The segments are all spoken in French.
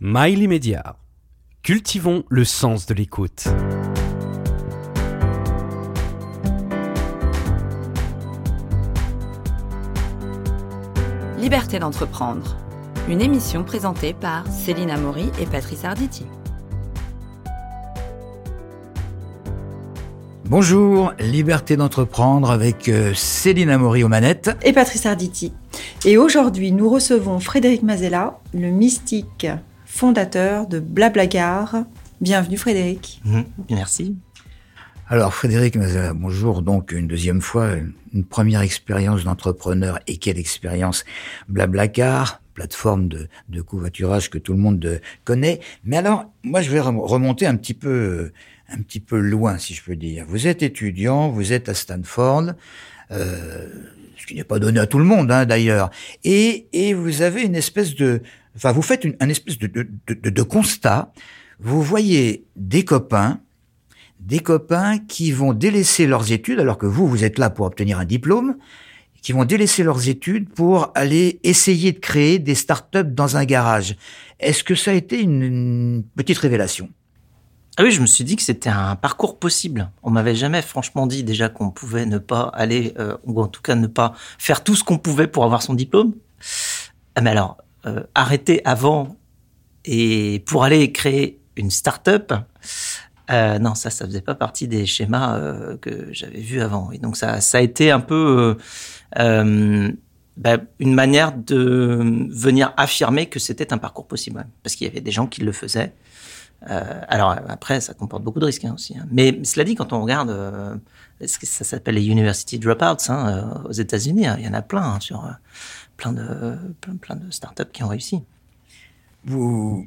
Mail immédiat. Cultivons le sens de l'écoute. Liberté d'entreprendre. Une émission présentée par Céline Amaury et Patrice Arditi. Bonjour, Liberté d'entreprendre avec euh, Céline Amaury aux manettes. Et Patrice Arditi. Et aujourd'hui, nous recevons Frédéric Mazella, le mystique fondateur de Blablagar. Bienvenue Frédéric. Mmh, merci. Alors Frédéric Mazella, bonjour. Donc une deuxième fois, une première expérience d'entrepreneur. Et quelle expérience Blablacar, plateforme de, de covoiturage que tout le monde connaît. Mais alors, moi je vais remonter un petit peu un petit peu loin, si je peux dire. Vous êtes étudiant, vous êtes à Stanford, euh, ce qui n'est pas donné à tout le monde, hein, d'ailleurs, et, et vous avez une espèce de, enfin, vous faites une, un espèce de, de, de, constat. Vous voyez des copains, des copains qui vont délaisser leurs études, alors que vous, vous êtes là pour obtenir un diplôme, qui vont délaisser leurs études pour aller essayer de créer des startups dans un garage. Est-ce que ça a été une, une petite révélation? Ah oui, je me suis dit que c'était un parcours possible. On m'avait jamais franchement dit déjà qu'on pouvait ne pas aller, euh, ou en tout cas ne pas faire tout ce qu'on pouvait pour avoir son diplôme. Ah, mais alors, euh, arrêter avant et pour aller créer une start-up, euh, non, ça, ça faisait pas partie des schémas euh, que j'avais vus avant. Et donc ça, ça a été un peu euh, bah, une manière de venir affirmer que c'était un parcours possible, parce qu'il y avait des gens qui le faisaient. Euh, alors après, ça comporte beaucoup de risques hein, aussi. Hein. Mais cela dit, quand on regarde, euh, ce que ça s'appelle les university dropouts hein, euh, aux États-Unis, hein, il y en a plein sur euh, plein de plein, plein de startups qui ont réussi. Vous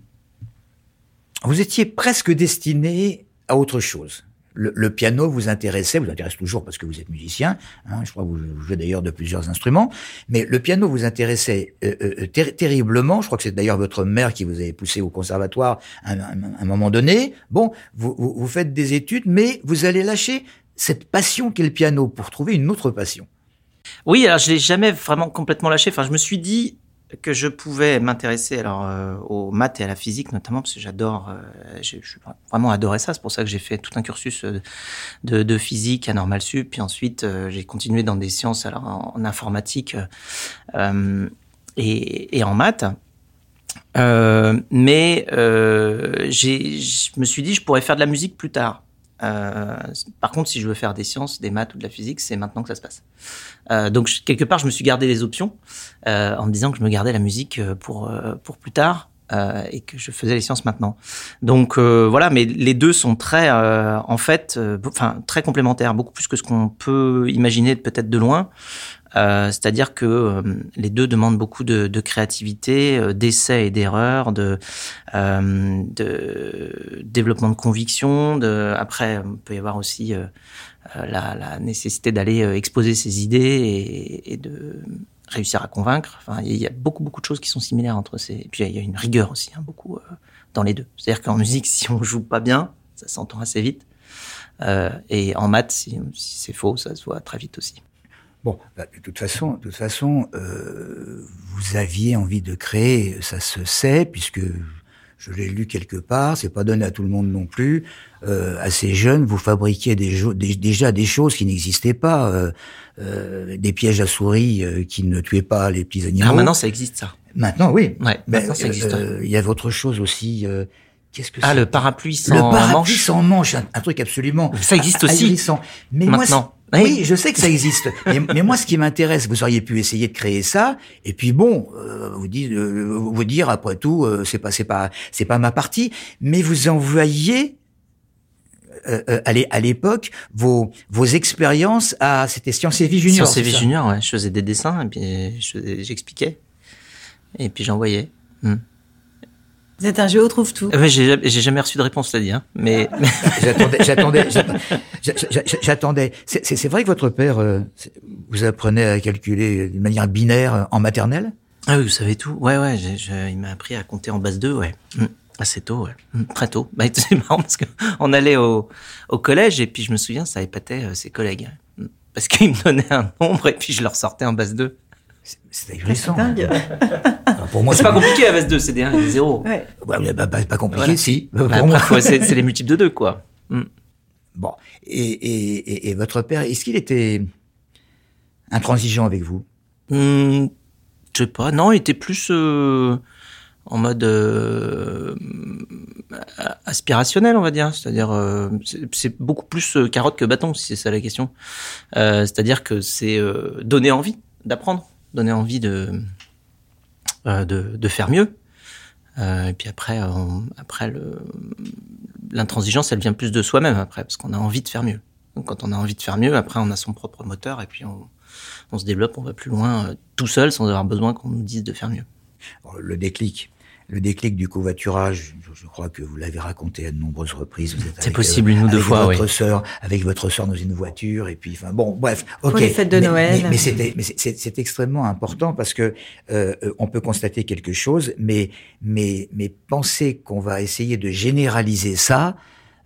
vous étiez presque destiné à autre chose. Le, le, piano vous intéressait, vous intéresse toujours parce que vous êtes musicien. Hein, je crois que vous jouez d'ailleurs de plusieurs instruments. Mais le piano vous intéressait euh, euh, ter terriblement. Je crois que c'est d'ailleurs votre mère qui vous avait poussé au conservatoire à, à, à un moment donné. Bon, vous, vous, vous, faites des études, mais vous allez lâcher cette passion qu'est le piano pour trouver une autre passion. Oui, alors je l'ai jamais vraiment complètement lâché. Enfin, je me suis dit, que je pouvais m'intéresser alors euh, aux maths et à la physique notamment parce que j'adore euh, j'ai vraiment adoré ça. C'est pour ça que j'ai fait tout un cursus euh, de, physique à normal sup. Puis ensuite euh, j'ai continué dans des sciences alors en, informatique et, en maths. Mais je me suis dit je pourrais faire de la musique plus tard euh, par contre, si je veux faire des sciences, des maths ou de la physique, c'est maintenant que ça se passe. Euh, donc quelque part, je me suis gardé les options euh, en me disant que je me gardais la musique euh, pour euh, pour plus tard. Et que je faisais les sciences maintenant. Donc voilà, mais les deux sont très, en fait, enfin très complémentaires, beaucoup plus que ce qu'on peut imaginer peut-être de loin. Euh, C'est-à-dire que euh, les deux demandent beaucoup de, de créativité, euh, d'essais et d'erreurs, de, euh, de développement de conviction. De, après, il peut y avoir aussi euh, la, la, nécessité d'aller exposer ses idées et, et, de réussir à convaincre. Enfin, il y a beaucoup beaucoup de choses qui sont similaires entre ces. Et puis il y a une rigueur aussi, hein, beaucoup dans les deux. C'est-à-dire qu'en musique, si on joue pas bien, ça s'entend assez vite. et en maths, si, si c'est faux, ça se voit très vite aussi. Bon, bah, de toute façon, de toute façon, euh, vous aviez envie de créer, ça se sait, puisque je l'ai lu quelque part, c'est pas donné à tout le monde non plus. Euh, assez jeune, vous fabriquiez des des, déjà des choses qui n'existaient pas, euh, euh des pièges à souris euh, qui ne tuaient pas les petits animaux. Ah, maintenant, ça existe ça. Maintenant, oui. Ouais, Ben, maintenant, ça existe. Il y avait autre chose aussi. Qu'est-ce que ah, le parapluie sans le parapluie manche. sans manche, un, un, truc absolument. Ça existe aussi. Mais maintenant. moi, oui, je sais que ça existe. mais, mais, moi, ce qui m'intéresse, vous auriez pu essayer de créer ça, et puis bon, euh, vous, dire, euh, vous dire après tout, euh, c'est pas, c'est pas, c'est pas ma partie. Mais vous envoyez euh, à l'époque vos vos expériences à c'était Sciences et Vie Junior. Sciences et Vie Junior, ouais. Je faisais des dessins et puis j'expliquais et puis j'envoyais. Hmm. Vous êtes un géo trouve tout. Euh, j'ai, j'ai jamais reçu de réponse, c'est-à-dire. Hein. Mais j'attendais, j'attendais, j'attendais. C'est, c'est, vrai que votre père euh, vous apprenait à calculer d'une manière binaire en maternelle? Ah oui, vous savez tout. Ouais, ouais. J'ai, il m'a appris à compter en base 2, ouais. Mmh. Assez tôt, ouais. Mmh. Très tôt. Bah, c'est marrant parce que on allait au, au collège et puis je me souviens, ça épatait euh, ses collègues. Mmh. Parce qu'ils me donnaient un nombre et puis je leur sortais en base 2. C'est ahurissant. C'est dingue. pour moi, c'est pas compliqué à base 2, c'est des 1 et des 0. Ouais. Ouais, bah, bah, pas compliqué, Voilà. si. Bah, Pour moi. après, faut- c'est les multiples de 2, quoi. Mm. Bon. Et, et, et, et votre père, est-ce qu'il était intransigeant avec vous? Hmm, je sais pas, non, il était plus euh, en mode euh, aspirationnel, on va dire. C'est-à-dire, euh, c'est- beaucoup plus carotte que bâton, si c'est ça la question. C'est-à-dire que c'est donner envie d'apprendre, donner envie de, de, de faire mieux. Euh, et puis après, le- l'intransigeance, elle vient plus de soi-même après, parce qu'on a envie de faire mieux. Donc quand on a envie de faire mieux, après on a son propre moteur et puis on, on se développe, on va plus loin euh, tout seul sans avoir besoin qu'on nous dise de faire mieux. Le déclic. Le déclic du covoiturage, je, crois que vous l'avez raconté à de nombreuses reprises. Vous êtes C'est avec, possible, une ou deux fois, votre oui. sœur, avec votre sœur dans une voiture, et puis, enfin, bon, bref, ok. les fêtes de Mais- Noël. Mais, mais c'est extrêmement important parce que euh, euh, on peut constater quelque chose, mais mais mais penser qu'on va essayer de généraliser ça,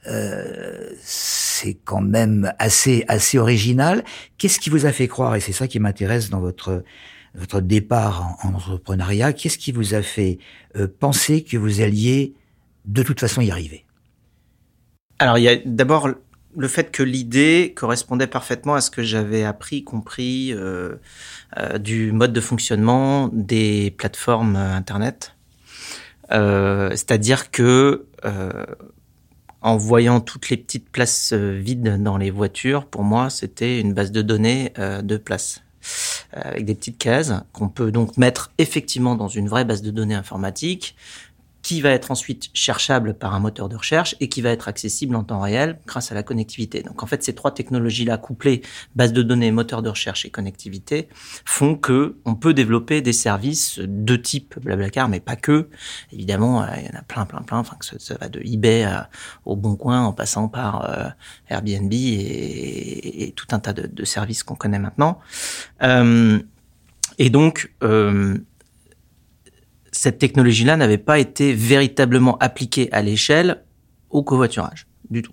euh, c'est quand même assez assez original. Qu'est-ce qui vous a fait croire, et c'est ça qui m'intéresse dans votre votre départ en, en entrepreneuriat, qu'est-ce qui vous a fait euh, penser que vous alliez de toute façon y arriver? Alors il y a d'abord le fait que l'idée correspondait parfaitement à ce que j'avais appris, compris euh, euh, du mode de fonctionnement des plateformes Internet. C'est-à-dire que en voyant toutes les petites places vides dans les voitures, pour moi, c'était une base de données de places avec des petites cases qu'on peut donc mettre effectivement dans une vraie base de données informatique qui va être ensuite cherchable par un moteur de recherche et qui va être accessible en temps réel grâce à la connectivité. Donc en fait, ces trois technologies-là couplées, base de données, moteur de recherche et connectivité, font que on peut développer des services de type Blablacar, mais pas que. Évidemment, euh, il y en a plein, plein, plein. Enfin, ça, ça va de eBay à- au Bon Coin, en passant par euh, Airbnb et, tout un tas de, services qu'on connaît maintenant. Euh, et donc, euh, cette technologie-là n'avait pas été véritablement appliquée à l'échelle au covoiturage, du tout.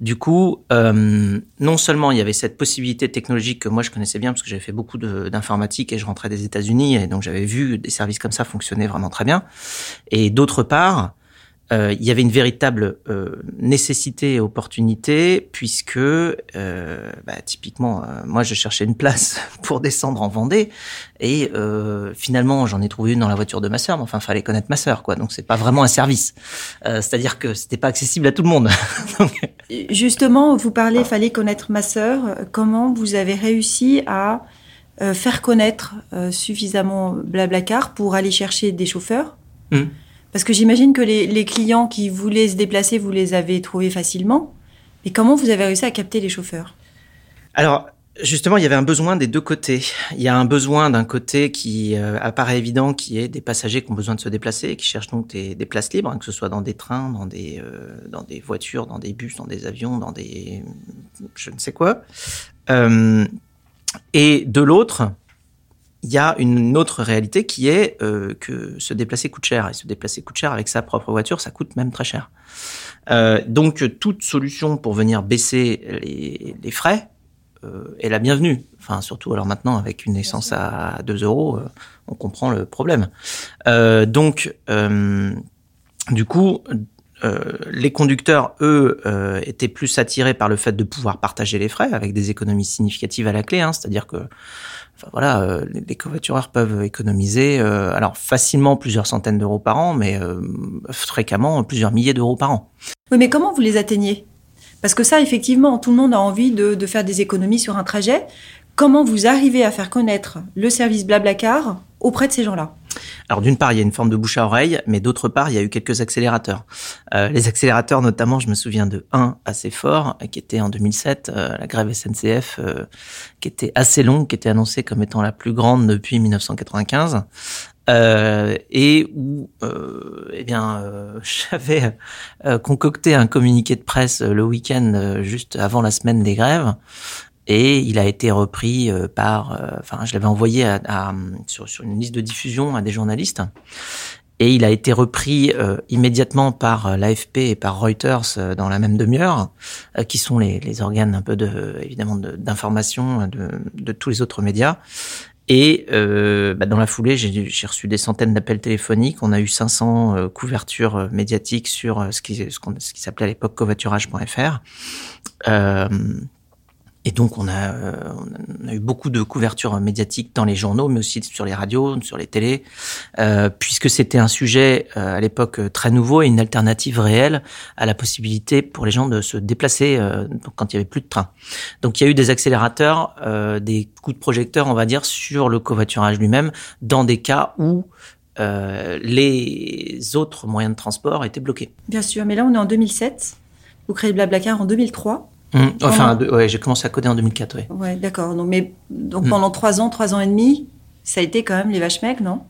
Du coup, euh, non seulement il y avait cette possibilité technologique que moi je connaissais bien parce que j'avais fait beaucoup d'informatique et je rentrais des États-Unis et donc j'avais vu des services comme ça fonctionner vraiment très bien. Et d'autre part, euh, il y avait une véritable euh, nécessité et opportunité puisque euh, bah, typiquement, euh, moi je cherchais une place pour descendre en Vendée et euh, finalement j'en ai trouvé une dans la voiture de ma sœur. Mais enfin, fallait connaître ma sœur, quoi. Donc c'est pas vraiment un service. Euh, C'est-à-dire que c'était pas accessible à tout le monde. Donc, Justement, vous parlez, fallait connaître ma sœur. Comment vous avez réussi à euh, faire connaître euh, suffisamment Blablacar pour aller chercher des chauffeurs? Hmm. Parce que j'imagine que les, clients qui voulaient se déplacer, vous les avez trouvés facilement. Mais comment vous avez réussi à capter les chauffeurs? Alors, justement, il y avait un besoin des deux côtés. Il y a un besoin d'un côté qui euh, apparaît évident, qui est des passagers qui ont besoin de se déplacer, qui cherchent donc des, des places libres, hein, que ce soit dans des trains, dans des, euh, dans des voitures, dans des bus, dans des avions, dans des... je ne sais quoi. Euh, et de l'autre, il y a une autre réalité qui est euh, que se déplacer coûte cher. Et se déplacer coûte cher avec sa propre voiture, ça coûte même très cher. Euh, donc, toute solution pour venir baisser les, les frais euh, est la bienvenue. Enfin, surtout alors maintenant, avec une essence à 2 euros, euh, on comprend le problème. Euh, donc, euh, du coup, euh, les conducteurs, eux, euh, étaient plus attirés par le fait de pouvoir partager les frais avec des économies significatives à la clé. Hein, C'est-à-dire que, voilà, euh, les, les covoitureurs peuvent économiser, euh, alors facilement plusieurs centaines d'euros par an, mais euh, fréquemment plusieurs milliers d'euros par an. Oui, mais comment vous les atteignez? Parce que ça, effectivement, tout le monde a envie de, de faire des économies sur un trajet. Comment vous arrivez à faire connaître le service Blablacar auprès de ces gens-là? Alors d'une part, il y a une forme de bouche à oreille, mais d'autre part, il y a eu quelques accélérateurs. Euh, les accélérateurs, notamment, je me souviens de un assez fort, euh, qui était en 2007, euh, la grève SNCF, euh, qui était assez longue, qui était annoncée comme étant la plus grande depuis 1995. Euh, et où, eh bien, j'avais concocté un communiqué de presse le week-end juste avant la semaine des grèves, et il a été repris euh, par, euh, enfin, je l'avais envoyé à, à- sur, sur une liste de diffusion à des journalistes, et il a été repris euh, immédiatement par l'AFP et par Reuters dans la même demi-heure, qui sont les, les organes un peu de, évidemment, de- d'information de, de tous les autres médias. Et bah, dans la foulée, j'ai reçu des centaines d'appels téléphoniques. On a eu 500 euh, couvertures médiatiques sur ce qui, ce, ce qui s'appelait à l'époque covoiturage.fr. Euh, et donc, on a, euh, on a, eu beaucoup de couverture médiatique dans les journaux, mais aussi sur les radios, sur les télés, euh, puisque c'était un sujet euh, à l'époque très nouveau et une alternative réelle à la possibilité pour les gens de se déplacer euh, quand il y avait plus de train. Donc, il y a eu des accélérateurs, euh, des coups de projecteur, on va dire, sur le covoiturage lui-même, dans des cas où les autres moyens de transport étaient bloqués. Bien sûr, mais là, on est en 2007. Vous créez Blablacar en 2003. Mmh. Enfin, ouais, j'ai commencé à coder en 2004, oui. Ouais, d'accord. Donc, mais donc mmh. pendant trois ans, trois ans et demi, ça a été quand même les vaches mecs, non?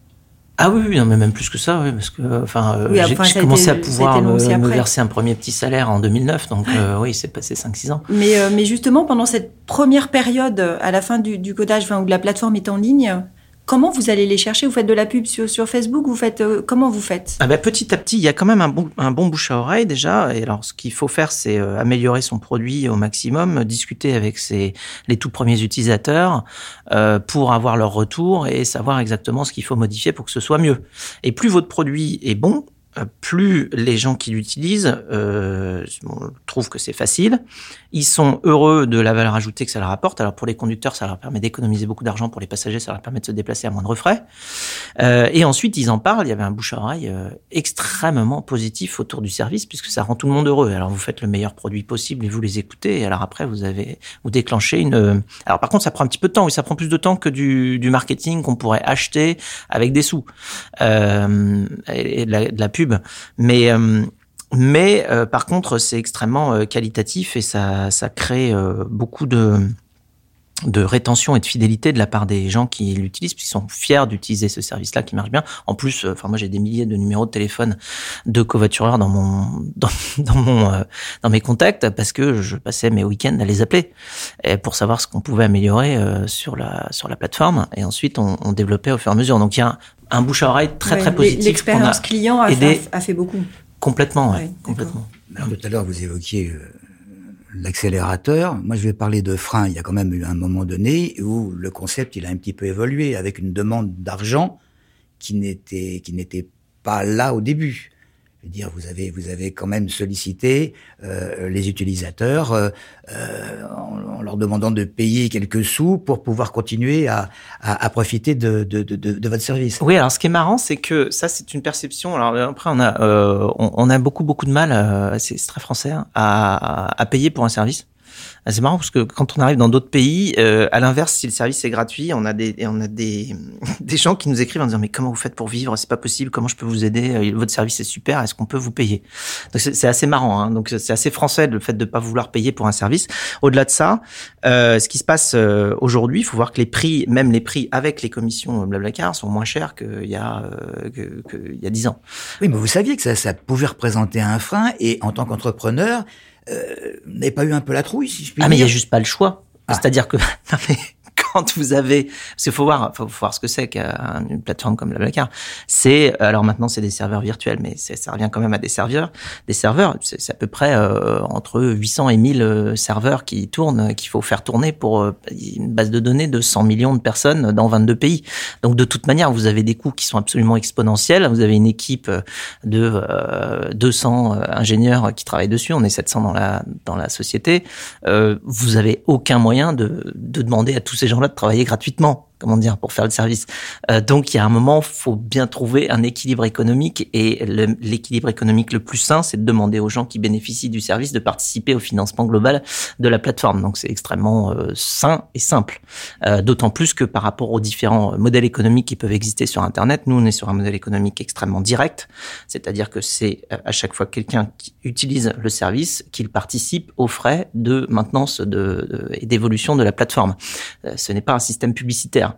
Ah oui, oui, non, mais même plus que ça, oui, parce que enfin, euh, enfin j'ai commencé été, à pouvoir me, me, verser un premier petit salaire en 2009, donc euh, oui, c'est passé 5-6 ans. Mais, euh, mais justement, pendant cette première période, à la fin du, du codage, enfin, où la plateforme est en ligne, Comment vous allez les chercher? Vous faites de la pub sur, Facebook Vous faites euh, comment vous faites? Ah ben, petit à petit, il y a quand même un bon, un bon bouche à oreille déjà. Et alors, ce qu'il faut faire, c'est euh, améliorer son produit au maximum, discuter avec ses, les tout premiers utilisateurs euh, pour avoir leur retour et savoir exactement ce qu'il faut modifier pour que ce soit mieux. Et plus votre produit est bon, plus les gens qui l'utilisent euh, trouvent que c'est facile, ils sont heureux de la valeur ajoutée que ça leur apporte. Alors pour les conducteurs, ça leur permet d'économiser beaucoup d'argent. Pour les passagers, ça leur permet de se déplacer à moindre frais. Euh, et ensuite, ils en parlent. Il y avait un bouche à oreille euh, extrêmement positif autour du service puisque ça rend tout le monde heureux. Alors vous faites le meilleur produit possible et vous les écoutez. Et alors après, vous avez vous déclenchez une. Alors par contre, ça prend un petit peu de temps. Oui, ça prend plus de temps que du, du marketing qu'on pourrait acheter avec des sous euh, et de la, de la pub mais euh, mais euh, par contre, c'est extrêmement euh, qualitatif et ça, crée beaucoup de, rétention et de fidélité de la part des gens qui l'utilisent, puisqu'ils sont fiers d'utiliser ce service-là qui marche bien. En plus, enfin moi j'ai des milliers de numéros de téléphone de covoitureurs dans mon dans, dans mon dans mes contacts parce que je passais mes week-ends à les appeler pour savoir ce qu'on pouvait améliorer sur la sur la plateforme. Et ensuite on, on, développait au fur et à mesure. Donc il y a un bouche à oreille très très positif. L'expérience client a, fait, a, fait, beaucoup. Complètement, ouais, complètement. Alors, tout à l'heure, vous évoquiez euh, l'accélérateur. Moi, je vais parler de frein. Il y a quand même eu un moment donné où le concept, il a un petit peu évolué avec une demande d'argent qui n'était qui n'était pas là au début. Dire, vous avez, vous avez quand même sollicité euh, les utilisateurs euh, euh, en, en, leur demandant de payer quelques sous pour pouvoir continuer à, à, à profiter de, de, de, de, votre service. Oui, alors ce qui est marrant, c'est que ça, c'est une perception. Alors après, on a, euh, on, on, a beaucoup, beaucoup de mal, euh, c'est très français, hein, à, à payer pour un service. Ah, c'est marrant parce que quand on arrive dans d'autres pays, euh, à l'inverse, si le service est gratuit, on a des on a des des gens qui nous écrivent en disant mais comment vous faites pour vivre? C'est pas possible. Comment je peux vous aider? Euh, Votre service est super. Est-ce qu'on peut vous payer? Donc c'est assez marrant. Hein. Donc c'est assez français le fait de pas vouloir payer pour un service. Au-delà de ça, euh, ce qui se passe euh, aujourd'hui, il faut voir que les prix, même les prix avec les commissions Blablacar, sont moins chers qu'il y a euh, que, que, y a dix ans. Oui, mais vous saviez que ça, ça pouvait représenter un frein et en tant qu'entrepreneur euh, n'avez pas eu un peu la trouille, si je puis ah, dire Ah, mais il n'y a juste pas le choix. Ah. C'est-à-dire que non, mais quand vous avez, parce qu'il faut voir, faut, voir ce que c'est qu'une plateforme comme la Blablacar. C'est, alors maintenant c'est des serveurs virtuels, mais ça revient quand même à des serveurs. Des serveurs, c'est à peu près euh, entre 800 et 1000 euh, serveurs qui tournent, qu'il faut faire tourner pour euh, une base de données de 100 millions de personnes dans 22 pays. Donc de toute manière, vous avez des coûts qui sont absolument exponentiels. Vous avez une équipe de euh, 200 ingénieurs qui travaillent dessus. On est 700 dans la dans la société. Euh, vous avez aucun moyen de, de demander à tous ces de travailler gratuitement comment dire, pour faire le service. Euh, donc il y a un moment, faut bien trouver un équilibre économique et l'équilibre économique le plus sain, c'est de demander aux gens qui bénéficient du service de participer au financement global de la plateforme. Donc c'est extrêmement euh, sain et simple. Euh, D'autant plus que par rapport aux différents modèles économiques qui peuvent exister sur Internet, nous on est sur un modèle économique extrêmement direct, c'est-à-dire que c'est euh, à chaque fois quelqu'un qui utilise le service qu'il participe aux frais de maintenance de, et d'évolution de la plateforme. Euh, ce n'est pas un système publicitaire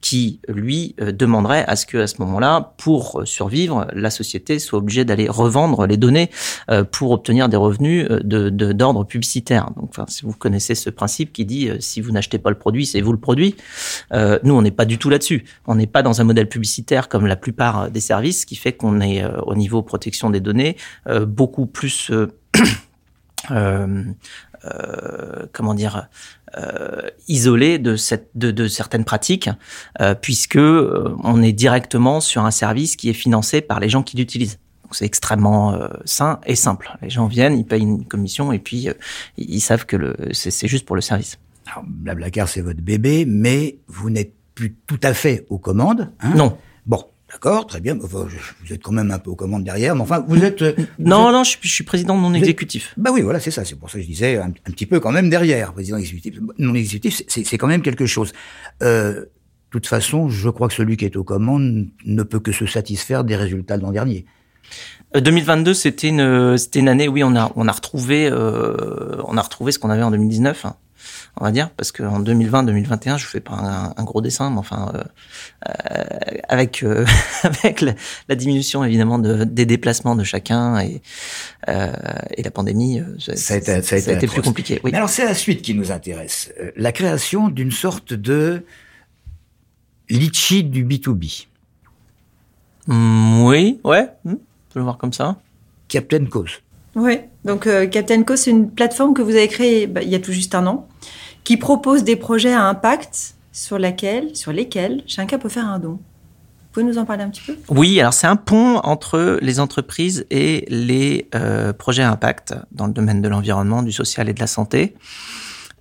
qui, lui, euh, demanderait à ce que, à ce moment-là, pour survivre, la société soit obligée d'aller revendre les données euh, pour obtenir des revenus euh, d'ordre publicitaire. Donc, enfin, si vous connaissez ce principe qui dit si vous n'achetez pas le produit, c'est vous le produit. nous, on n'est pas du tout là-dessus. On n'est pas dans un modèle publicitaire comme la plupart des services, ce qui fait qu'on est au niveau protection des données beaucoup plus euh, comment dire isolé de cette de, de certaines pratiques puisque on est directement sur un service qui est financé par les gens qui l'utilisent c'est extrêmement sain et simple. Les gens viennent, ils payent une commission et puis ils savent que c'est juste pour le service. Alors, Blablacar, c'est votre bébé, mais vous n'êtes plus tout à fait aux commandes. Hein? Non. Bon, D'accord, très bien. Vous êtes quand même un peu aux commandes derrière, mais enfin, vous êtes. non, non, je suis, président non exécutif. Bah oui, voilà, c'est ça. C'est pour ça que je disais un, petit peu quand même derrière, président exécutif. Non exécutif, c'est quand même quelque chose. Euh, de toute façon, je crois que celui qui est aux commandes ne peut que se satisfaire des résultats de l'an dernier. 2022, euh, c'était une, c'était une année. Oui, on a, on a retrouvé, euh, on a retrouvé ce qu'on avait en 2019 on va dire, parce qu'en 2020-2021, je fais pas un, gros dessin, mais enfin, euh, euh avec euh, avec la, diminution évidemment de, des déplacements de chacun et euh, et la pandémie, ça, a été, ça a été, plus compliqué. Oui. alors c'est la suite qui nous intéresse, la création d'une sorte de litchi du B2B. Mmh, oui, ouais, mmh, on peut le voir comme ça. Captain Cause. Oui, donc Captain Cause, c'est une plateforme que vous avez créée bah, il y a tout juste un an qui propose des projets à impact sur, lesquels chacun peut faire un don. Vous pouvez nous en parler un petit peu? Oui, alors c'est un pont entre les entreprises et les euh, projets à impact dans le domaine de l'environnement, du social et de la santé.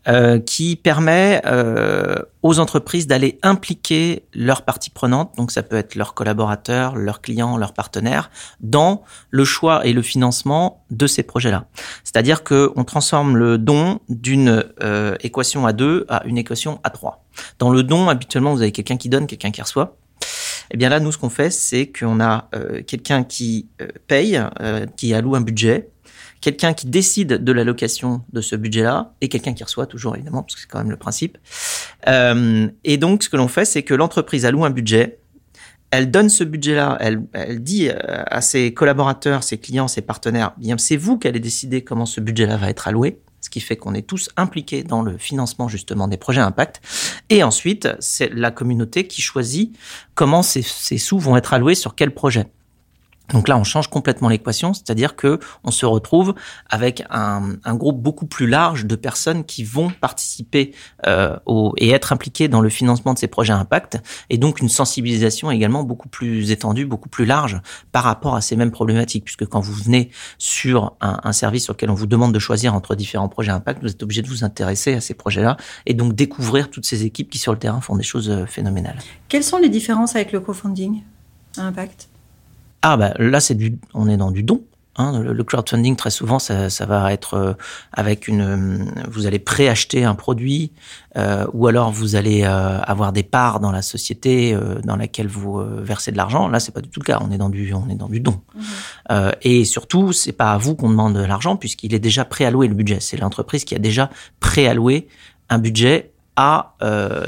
Euh, qui permet euh, aux entreprises d'aller impliquer leurs parties prenantes, donc ça peut être leurs collaborateurs, leurs clients, leurs partenaires, dans le choix et le financement de ces projets-là. C'est-à-dire que on transforme le don d'une euh, équation à deux à une équation à trois. Dans le don, habituellement, vous avez quelqu'un qui donne, quelqu'un qui reçoit. Eh bien là, nous, ce qu'on fait, c'est qu'on a quelqu'un qui paye, qui alloue un budget, quelqu'un qui décide de l'allocation de ce budget-là et quelqu'un qui reçoit toujours évidemment parce que c'est quand même le principe. Euh, et donc ce que l'on fait, c'est que l'entreprise alloue un budget, elle donne ce budget-là, elle, elle dit euh, à ses collaborateurs, ses clients, ses partenaires, bien c'est vous qui allez décider comment ce budget-là va être alloué ce qui fait qu'on est tous impliqués dans le financement justement des projets impact. Et ensuite, c'est la communauté qui choisit comment ces, ces sous vont être alloués sur quel projet. Donc là, on change complètement l'équation, c'est-à-dire que on se retrouve avec un, un, groupe beaucoup plus large de personnes qui vont participer euh, au, et être impliquées dans le financement de ces projets impact, et donc une sensibilisation également beaucoup plus étendue, beaucoup plus large par rapport à ces mêmes problématiques, puisque quand vous venez sur un, un service sur lequel on vous demande de choisir entre différents projets impact, vous êtes obligé de vous intéresser à ces projets-là et donc découvrir toutes ces équipes qui sur le terrain font des choses euh, phénoménales. Quelles sont les différences avec le crowdfunding à impact? Ah bah là c'est du, on est dans du don. Hein. Le, crowdfunding très souvent ça, ça va être euh, avec une, euh, vous allez préacheter un produit euh, ou alors vous allez euh, avoir des parts dans la société euh, dans laquelle vous versez de l'argent. Là c'est pas du tout le cas. On est dans du, on est dans du don. Mmh. et surtout c'est pas à vous qu'on demande de l'argent puisqu'il est déjà préalloué le budget. C'est l'entreprise qui a déjà préalloué un budget à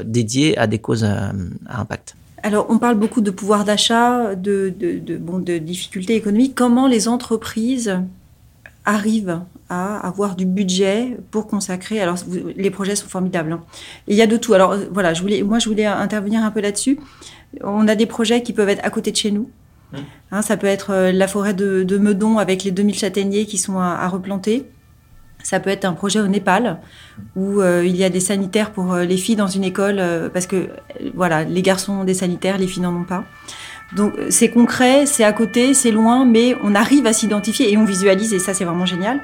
dédié à des causes à impact. Alors, on parle beaucoup de pouvoir d'achat, de, de, difficultés économiques. Comment les entreprises arrivent à avoir du budget pour consacrer? Alors, les projets sont formidables. Hein. il y a de tout. Alors, voilà, je voulais, moi, je voulais intervenir un peu là-dessus. On a des projets qui peuvent être à côté de chez nous. Mmh. Hein, ça peut être euh, la forêt de, Meudon avec les 2000 châtaigniers qui sont à replanter. Ça peut être un projet au Népal où euh, il y a des sanitaires pour euh, les filles dans une école euh, parce que voilà, les garçons ont des sanitaires, les filles n'en ont pas. Donc c'est concret, c'est à côté, c'est loin, mais on arrive à s'identifier et on visualise et ça c'est vraiment génial.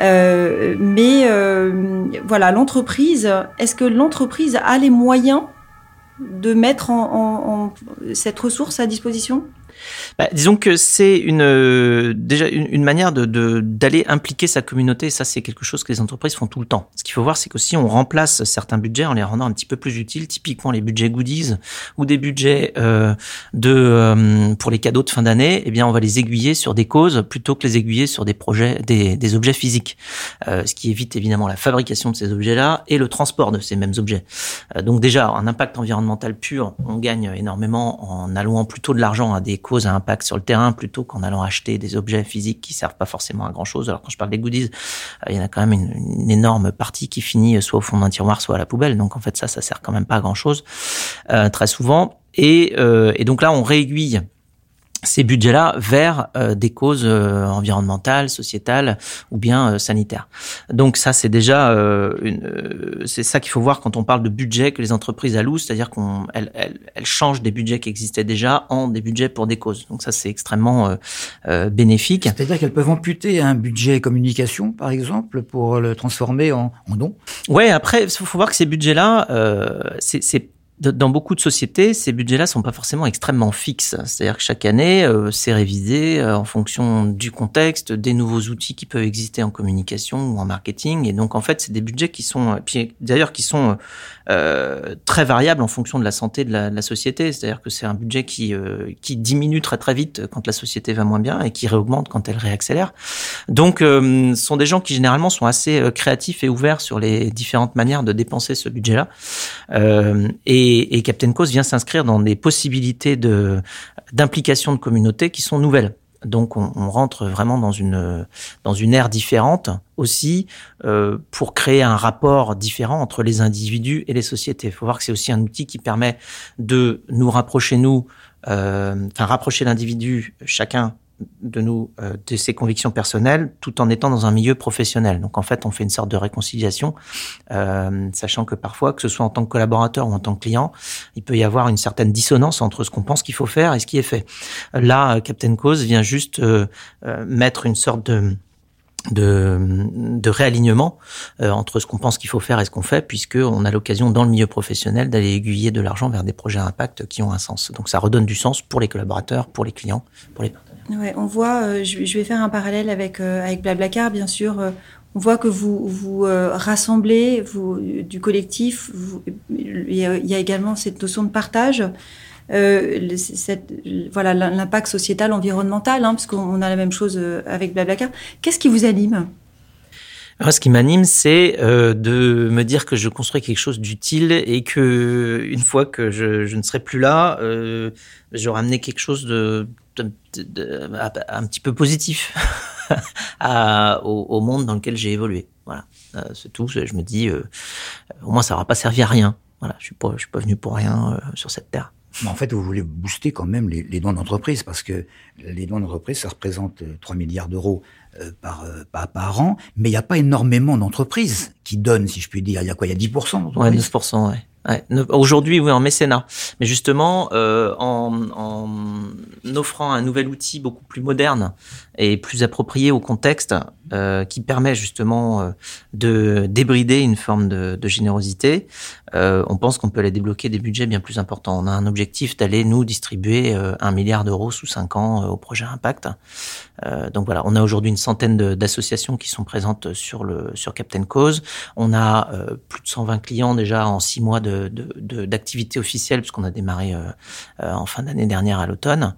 mais voilà, l'entreprise, est-ce que l'entreprise a les moyens de mettre en cette ressource à disposition? Bah, disons que c'est une euh, déjà une, manière de d'aller impliquer sa communauté. ça, c'est quelque chose que les entreprises font tout le temps. Ce qu'il faut voir, c'est que si on remplace certains budgets en les rendant un petit peu plus utiles, typiquement les budgets goodies ou des budgets euh, de euh, pour les cadeaux de fin d'année, eh bien, on va les aiguiller sur des causes plutôt que les aiguiller sur des projets, des, des objets physiques. Euh, ce qui évite évidemment la fabrication de ces objets-là et le transport de ces mêmes objets. Euh, donc déjà, un impact environnemental pur, on gagne énormément en allouant plutôt de l'argent à des causes un impact sur le terrain plutôt qu'en allant acheter des objets physiques qui servent pas forcément à grand chose. Alors quand je parle des goodies, euh, il y en a quand même une, énorme partie qui finit soit au fond d'un tiroir, soit à la poubelle. Donc en fait ça, ça sert quand même pas à grand chose euh, très souvent. Et, euh, et donc là, on réaiguille ces budgets-là vers euh, des causes euh, environnementales, sociétales ou bien euh, sanitaires. Donc ça, c'est déjà c'est ça qu'il faut voir quand on parle de budget que les entreprises allouent, c'est-à-dire qu'on elles, elles, changent des budgets qui existaient déjà en des budgets pour des causes. Donc ça, c'est extrêmement bénéfique. C'est-à-dire qu'elles peuvent amputer un budget communication, par exemple, pour le transformer en, en don? Ouais. Après, il faut voir que ces budgets-là, c'est dans beaucoup de sociétés, ces budgets-là sont pas forcément extrêmement fixes. C'est-à-dire que chaque année, euh, c'est révisé euh, en fonction du contexte, des nouveaux outils qui peuvent exister en communication ou en marketing. Et donc, en fait, c'est des budgets qui sont, puis d'ailleurs, qui sont euh, très variables en fonction de la santé de la, de la société. C'est-à-dire que c'est un budget qui euh, qui diminue très très vite quand la société va moins bien et qui réaugmente quand elle réaccélère. Donc, ce sont des gens qui généralement sont assez créatifs et ouverts sur les différentes manières de dépenser ce budget-là. et et, Captain Cause vient s'inscrire dans des possibilités d'implication de communauté qui sont nouvelles. Donc on, rentre vraiment dans une dans une ère différente aussi euh, pour créer un rapport différent entre les individus et les sociétés. Il faut voir que c'est aussi un outil qui permet de nous rapprocher nous, euh, enfin rapprocher l'individu chacun de nous euh, de ses convictions personnelles tout en étant dans un milieu professionnel. Donc en fait, on fait une sorte de réconciliation, euh, sachant que parfois, que ce soit en tant que collaborateur ou en tant que client, il peut y avoir une certaine dissonance entre ce qu'on pense qu'il faut faire et ce qui est fait. Là, Captain Cause vient juste euh, mettre une sorte de de, de réalignement euh, entre ce qu'on pense qu'il faut faire et ce qu'on fait, puisque on a l'occasion dans le milieu professionnel d'aller aiguiller de l'argent vers des projets à impact qui ont un sens. Donc ça redonne du sens pour les collaborateurs, pour les clients, pour les. On voit, euh, je, vais faire un parallèle avec euh, avec Blablacar, bien sûr. on voit que vous vous rassemblez, vous du collectif. il, y a, également cette notion de partage. Euh, voilà l'impact sociétal, environnemental, hein, parce qu'on a la même chose euh, avec Blablacar. Qu'est-ce qui vous anime? Ce qui m'anime, c'est euh, de me dire que je construis quelque chose d'utile et que une fois que je, je ne serai plus là, euh, j'aurai amené quelque chose de, de, de, un petit peu positif à, au, au, monde dans lequel j'ai évolué. Voilà, euh, c'est tout. Je me dis, au moins, ça n'aura pas servi à rien. Voilà, je suis pas, je suis pas venu pour rien sur cette terre. Mais en fait, vous voulez booster quand même les, les dons d'entreprise, parce que les dons d'entreprise, ça représente 3 euh, milliards d'euros euh, par, euh, par, par, an, mais il n'y a pas énormément d'entreprises qui donnent, si je puis dire. Il y a quoi? Il y a 10% Ouais, 9%, ouais. Aujourd'hui, oui, en mécénat. Mais justement, euh, en, en, offrant un nouvel outil beaucoup plus moderne et plus approprié au contexte, euh, qui permet justement euh, de débrider une forme de, de générosité, euh, on pense qu'on peut aller débloquer des budgets bien plus importants. On a un objectif d'aller nous distribuer euh, un milliard d'euros sous cinq ans au projet Impact. donc voilà, on a aujourd'hui une centaine d'associations qui sont présentes sur le sur Captain Cause. On a plus de 120 clients déjà en six mois de d'activité de, officielle puisqu'on a démarré en fin d'année dernière à l'automne.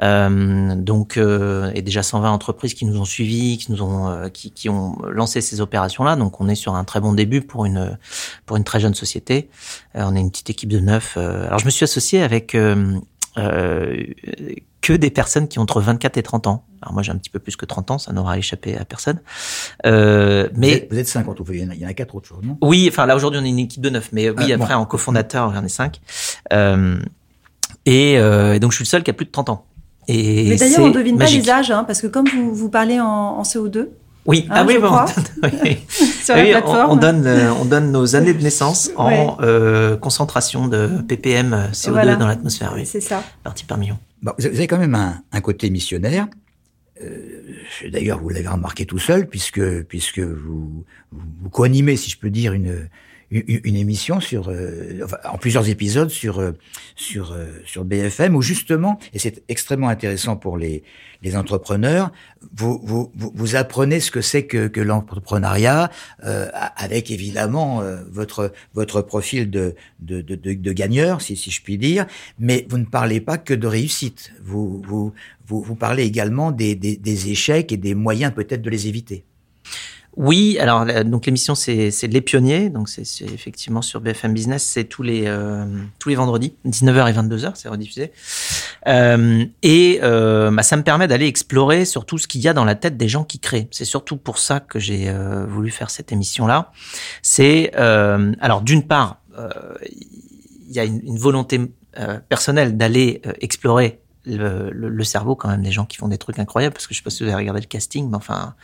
donc et déjà 120 entreprises qui nous ont suivis, qui nous ont qui, qui ont lancé ces opérations là. Donc on est sur un très bon début pour une pour une très jeune société. Euh, on est une petite équipe de neuf. Euh, alors je me suis associé avec euh, que des personnes qui ont entre 24 et 30 ans. Alors moi j'ai un petit peu plus que 30 ans, ça n'aura échappé à personne. Euh, mais vous êtes, 5 en tout, il y, en a, il y en a 4 autres choses, non? Oui, enfin là aujourd'hui on est une équipe de 9, mais oui ah, après en cofondateur on est 5. Euh, et, euh, donc je suis le seul qui a plus de 30 ans. Et mais d'ailleurs on ne devine pas les âges, hein, parce que comme vous, vous parlez en, en CO2, oui, ah, ah oui, bon, Sur la plateforme. On, donne, euh, on donne nos années de naissance en euh, concentration de ppm euh, CO2 dans l'atmosphère. Oui, c'est ça. Parti par million. Bon, vous avez quand même un, un côté missionnaire. Euh, D'ailleurs, vous l'avez remarqué tout seul, puisque puisque vous vous, vous co-animez, si je peux dire, une une émission sur, euh, en plusieurs épisodes sur euh, sur euh, sur BFM où justement, et c'est extrêmement intéressant pour les les entrepreneurs, vous vous vous apprenez ce que c'est que, que l'entrepreneuriat avec évidemment votre votre profil de de, de de, gagneur, si si je puis dire, mais vous ne parlez pas que de réussite. Vous vous vous, vous parlez également des, des, des échecs et des moyens peut-être de les éviter. Oui, alors donc l'émission c'est les pionniers, donc c'est effectivement sur BFM Business, c'est tous les euh, tous les vendredis, 19h et 22h, c'est rediffusé. Euh, et euh, bah, ça me permet d'aller explorer sur tout ce qu'il y a dans la tête des gens qui créent. C'est surtout pour ça que j'ai euh, voulu faire cette émission là. C'est euh, alors d'une part, il y a une, une volonté personnelle d'aller explorer le, le, cerveau quand même des gens qui font des trucs incroyables. Parce que je sais pas si vous avez regardé le casting, mais enfin, euh,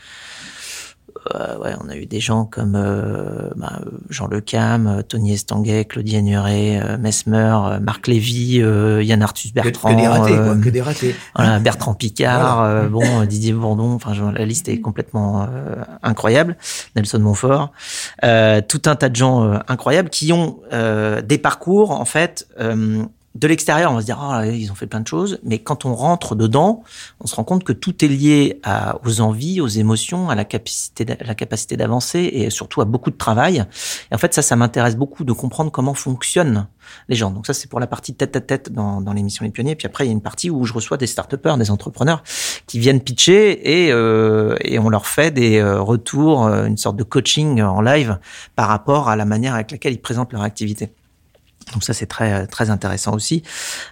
ouais, on a eu des gens comme euh, bah, Jean Le Cam, euh, Tony Estanguet, Claudie Agnuret, Mesmer, Marc Lévy, Yann Arthus Bertrand. Que, des ratés, quoi, que des ratés. Voilà, Bertrand Picard, bon, Didier Bourdon, enfin, la liste est complètement incroyable. Nelson Montfort. tout un tas de gens incroyables qui ont des parcours, en fait, de l'extérieur, on va se dire, oh, ils ont fait plein de choses, mais quand on rentre dedans, on se rend compte que tout est lié à, aux envies, aux émotions, à la capacité, la capacité d'avancer et surtout à beaucoup de travail. Et en fait, ça, ça m'intéresse beaucoup de comprendre comment fonctionnent les gens. Donc ça, c'est pour la partie tête à tête dans, dans l'émission Les Pionniers. Puis après, il y a une partie où je reçois des start des entrepreneurs qui viennent pitcher et, euh, et on leur fait des euh, retours, euh, une sorte de coaching en live par rapport à la manière avec laquelle ils présentent leur activité. Donc ça c'est très très intéressant aussi.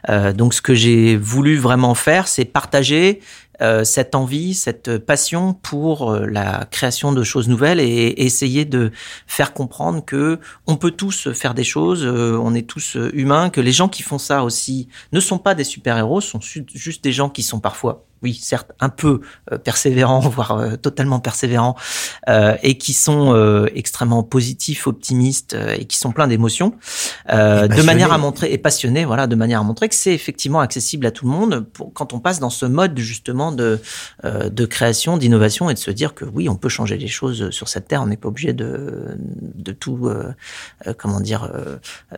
Euh, donc ce que j'ai voulu vraiment faire, c'est partager euh, cette envie, cette passion pour euh, la création de choses nouvelles et, essayer de faire comprendre que on peut tous faire des choses, euh, on est tous humains, que les gens qui font ça aussi ne sont pas des super-héros, sont juste des gens qui sont parfois oui, certes, un peu euh, persévérants, voire euh, totalement persévérants, euh, et qui sont extrêmement positifs, optimistes, et qui sont pleins d'émotions, de manière à montrer, et passionnés, voilà, de manière à montrer que c'est effectivement accessible à tout le monde pour, quand on passe dans ce mode justement de, de création, d'innovation, et de se dire que oui, on peut changer les choses sur cette terre, on n'est pas obligé de, de tout, comment dire,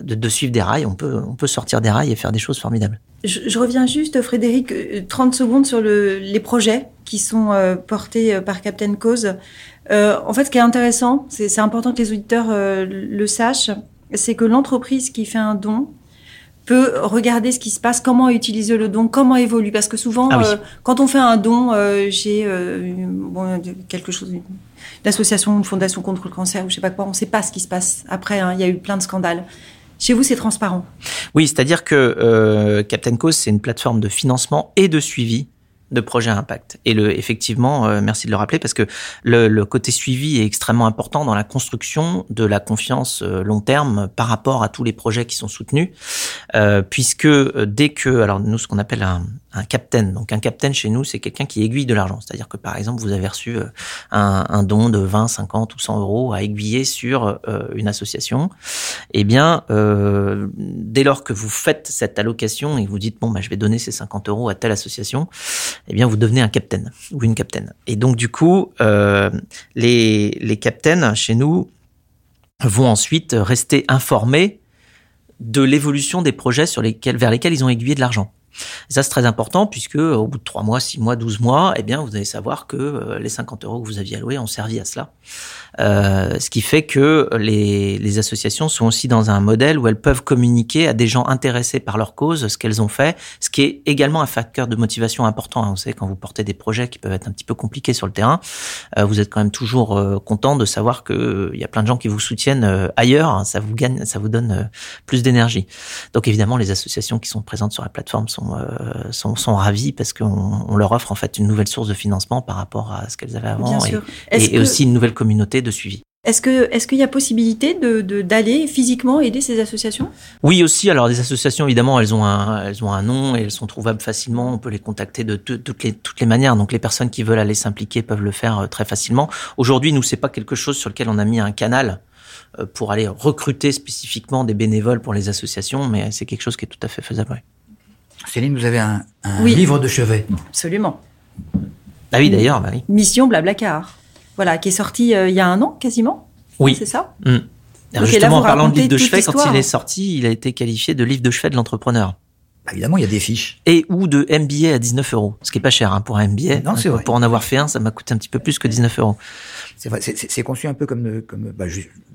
de, de suivre des rails, on peut, on peut sortir des rails et faire des choses formidables. Je, reviens juste, Frédéric, 30 secondes sur le, les projets qui sont euh, portés euh, par Captain Cause. Euh, en fait, ce qui est intéressant, c'est important que les auditeurs le sachent, c'est que l'entreprise qui fait un don peut regarder ce qui se passe, comment utiliser le don, comment évolue. Parce que souvent, ah quand on fait un don j'ai bon, quelque chose, d'association, une fondation contre le cancer ou je sais pas quoi, on ne sait pas ce qui se passe après. Hein. il y a eu plein de scandales. Chez vous, c'est transparent. Oui, c'est-à-dire que Captain Cause, c'est une plateforme de financement et de suivi de projets à impact. Et le, effectivement, euh, merci de le rappeler parce que le, le, côté suivi est extrêmement important dans la construction de la confiance euh, long terme par rapport à tous les projets qui sont soutenus, euh, puisque euh, dès que, alors nous, ce qu'on appelle un, un captain, donc un captain chez nous, c'est quelqu'un qui aiguille de l'argent. C'est-à-dire que par exemple, vous avez reçu un, un, don de 20, 50 ou 100 euros à aiguiller sur une association. Eh bien, dès lors que vous faites cette allocation et vous dites bon, bah, je vais donner ces 50 euros à telle association eh bien vous devenez un capitaine ou une capitaine. Et donc du coup, euh, les, les captains chez nous vont ensuite rester informés de l'évolution des projets sur lesquels, vers lesquels ils ont aiguillé de l'argent. Ça, c'est très important puisque au bout de 3 mois, 6 mois, 12 mois, eh bien, vous allez savoir que euh, les 50 euros que vous aviez alloués ont servi à cela. Euh, ce qui fait que les, les, associations sont aussi dans un modèle où elles peuvent communiquer à des gens intéressés par leur cause, ce qu'elles ont fait, ce qui est également un facteur de motivation important. Hein. Vous savez, quand vous portez des projets qui peuvent être un petit peu compliqués sur le terrain, euh, vous êtes quand même toujours euh, content de savoir que il y a plein de gens qui vous soutiennent ailleurs. Hein. Ça vous gagne, ça vous donne plus d'énergie. Donc évidemment, les associations qui sont présentes sur la plateforme sont sont, sont ravies parce qu'on on leur offre en fait une nouvelle source de financement par rapport à ce qu'elles avaient avant et, et aussi une nouvelle communauté de suivi. Est-ce que est-ce qu'il y a possibilité de d'aller physiquement aider ces associations? Oui aussi. Alors les associations évidemment elles ont un elles ont un nom et elles sont trouvables facilement. On peut les contacter de toutes les toutes les manières. Donc les personnes qui veulent aller s'impliquer peuvent le faire euh, très facilement. Aujourd'hui nous c'est pas quelque chose sur lequel on a mis un canal euh, pour aller recruter spécifiquement des bénévoles pour les associations, mais c'est quelque chose qui est tout à fait faisable. Céline, vous avez un, livre de chevet. Absolument. Ah oui d'ailleurs. Bah oui. Mission Blablacar voilà, qui est sorti euh, il y a un an quasiment. Oui. C'est ça mm. Justement, en parlant de livre de chevet, quand il est sorti, il a été qualifié de livre de chevet de l'entrepreneur. Bah, évidemment, il y a des fiches. Et ou de MBA à 19 euros, ce qui est pas cher hein, pour un MBA. Non, c'est vrai. Pour en avoir fait un, ça m'a coûté un petit peu plus que 19 euros. C'est vrai, c'est conçu un peu comme comme bah,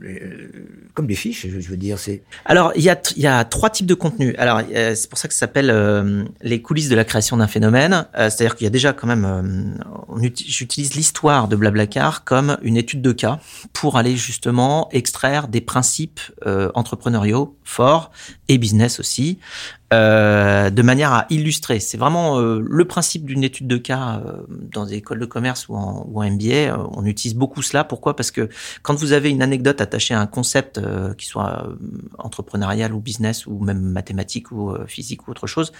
euh, comme des fiches, je, veux dire. C'est. Alors il y a il y a trois types de contenus. Alors euh, c'est pour ça que ça s'appelle euh, les coulisses de la création d'un phénomène. C'est-à-dire qu'il y a déjà quand même, j'utilise l'histoire de Blablacar comme une étude de cas pour aller justement extraire des principes entrepreneuriaux forts et business aussi euh, de manière à illustrer. C'est vraiment euh, le principe d'une étude de cas euh, dans des écoles de commerce ou en, ou en MBA. on utilise beaucoup cela. Pourquoi? Parce que quand vous avez une anecdote attachée à un concept qui soit entrepreneurial ou business ou même mathématique ou physique ou autre chose,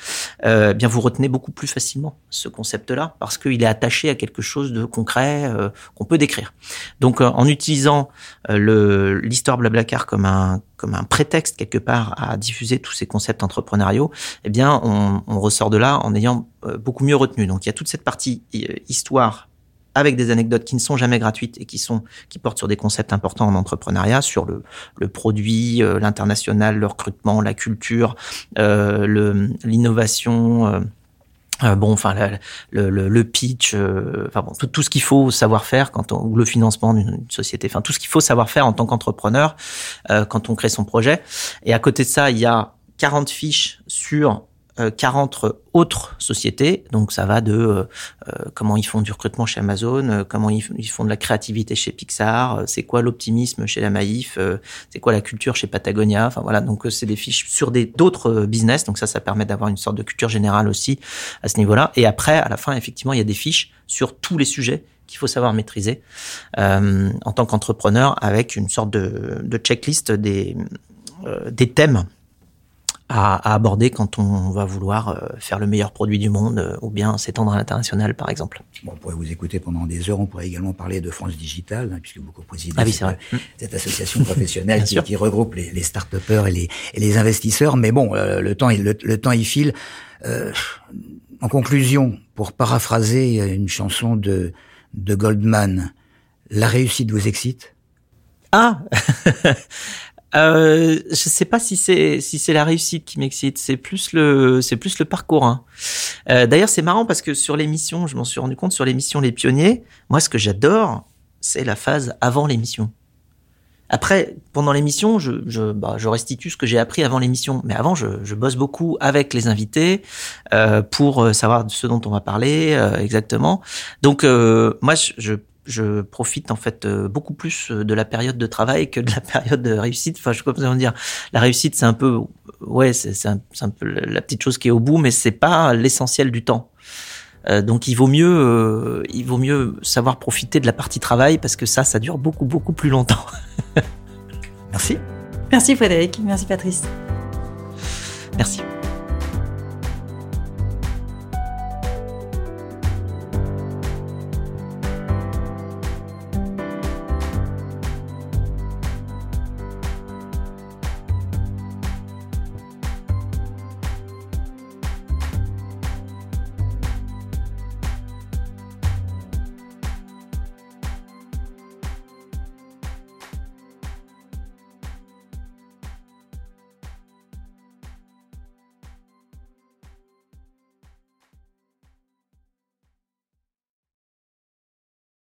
bien vous retenez beaucoup plus facilement ce concept-là parce qu'il est attaché à quelque chose de concret qu'on peut décrire. Donc en utilisant l'histoire Blablacar comme un comme un prétexte quelque part à diffuser tous ces concepts entrepreneuriaux, eh bien, on, ressort de là en ayant euh, beaucoup mieux retenu. Donc, il y a toute cette partie euh, histoire avec des anecdotes qui ne sont jamais gratuites et qui sont qui portent sur des concepts importants en entrepreneuriat, sur le, le produit, euh, l'international, le recrutement, la culture, l'innovation. Euh, bon, enfin le, le, le pitch, euh, enfin bon, tout, ce qu'il faut savoir faire quand on, ou le financement d'une société, enfin tout ce qu'il faut savoir faire en tant qu'entrepreneur euh, quand on crée son projet. Et à côté de ça, il y a 40 fiches sur 40 euh, autres sociétés. Donc ça va de euh, euh, comment ils font du recrutement chez Amazon, comment ils, font de la créativité chez Pixar, c'est quoi l'optimisme chez la Maïf, c'est quoi la culture chez Patagonia. Enfin voilà, donc c'est des fiches sur des d'autres business. Donc ça, ça permet d'avoir une sorte de culture générale aussi à ce niveau-là. Et après, à la fin, effectivement, il y a des fiches sur tous les sujets qu'il faut savoir maîtriser en tant qu'entrepreneur avec une sorte de, de checklist des, des thèmes à, aborder quand on va vouloir euh, faire le meilleur produit du monde euh, ou bien s'étendre à l'international, par exemple. Bon, on pourrait vous écouter pendant des heures. On pourrait également parler de France Digital, hein, puisque vous présidez ah cette, cette, association professionnelle qui, qui, regroupe les, les start-upers et les, et les investisseurs. Mais bon, euh, le temps, le, le, temps y file. Euh, en conclusion, pour paraphraser une chanson de, de Goldman, la réussite vous excite? Ah Euh, je sais pas si c'est si c'est la réussite qui m'excite, c'est plus le c'est plus le parcours. Hein. Euh, D'ailleurs, c'est marrant parce que sur l'émission, je m'en suis rendu compte sur l'émission Les Pionniers, moi ce que j'adore, c'est la phase avant l'émission. Après, pendant l'émission, je, je, bah, je restitue ce que j'ai appris avant l'émission. Mais avant, je, je, bosse beaucoup avec les invités euh, pour euh, savoir de ce dont on va parler euh, exactement. Donc, euh, moi, je, je profite en fait euh, beaucoup plus euh, de la période de travail que de la période de réussite. Enfin, je sais pas comment dire. La réussite, c'est un peu, ouais, c'est un, un, peu la petite chose qui est au bout, mais c'est pas l'essentiel du temps. Euh, donc, il vaut mieux, euh, il vaut mieux savoir profiter de la partie travail parce que ça, ça dure beaucoup, beaucoup plus longtemps. Merci. Merci Frédéric. Merci Patrice. Merci.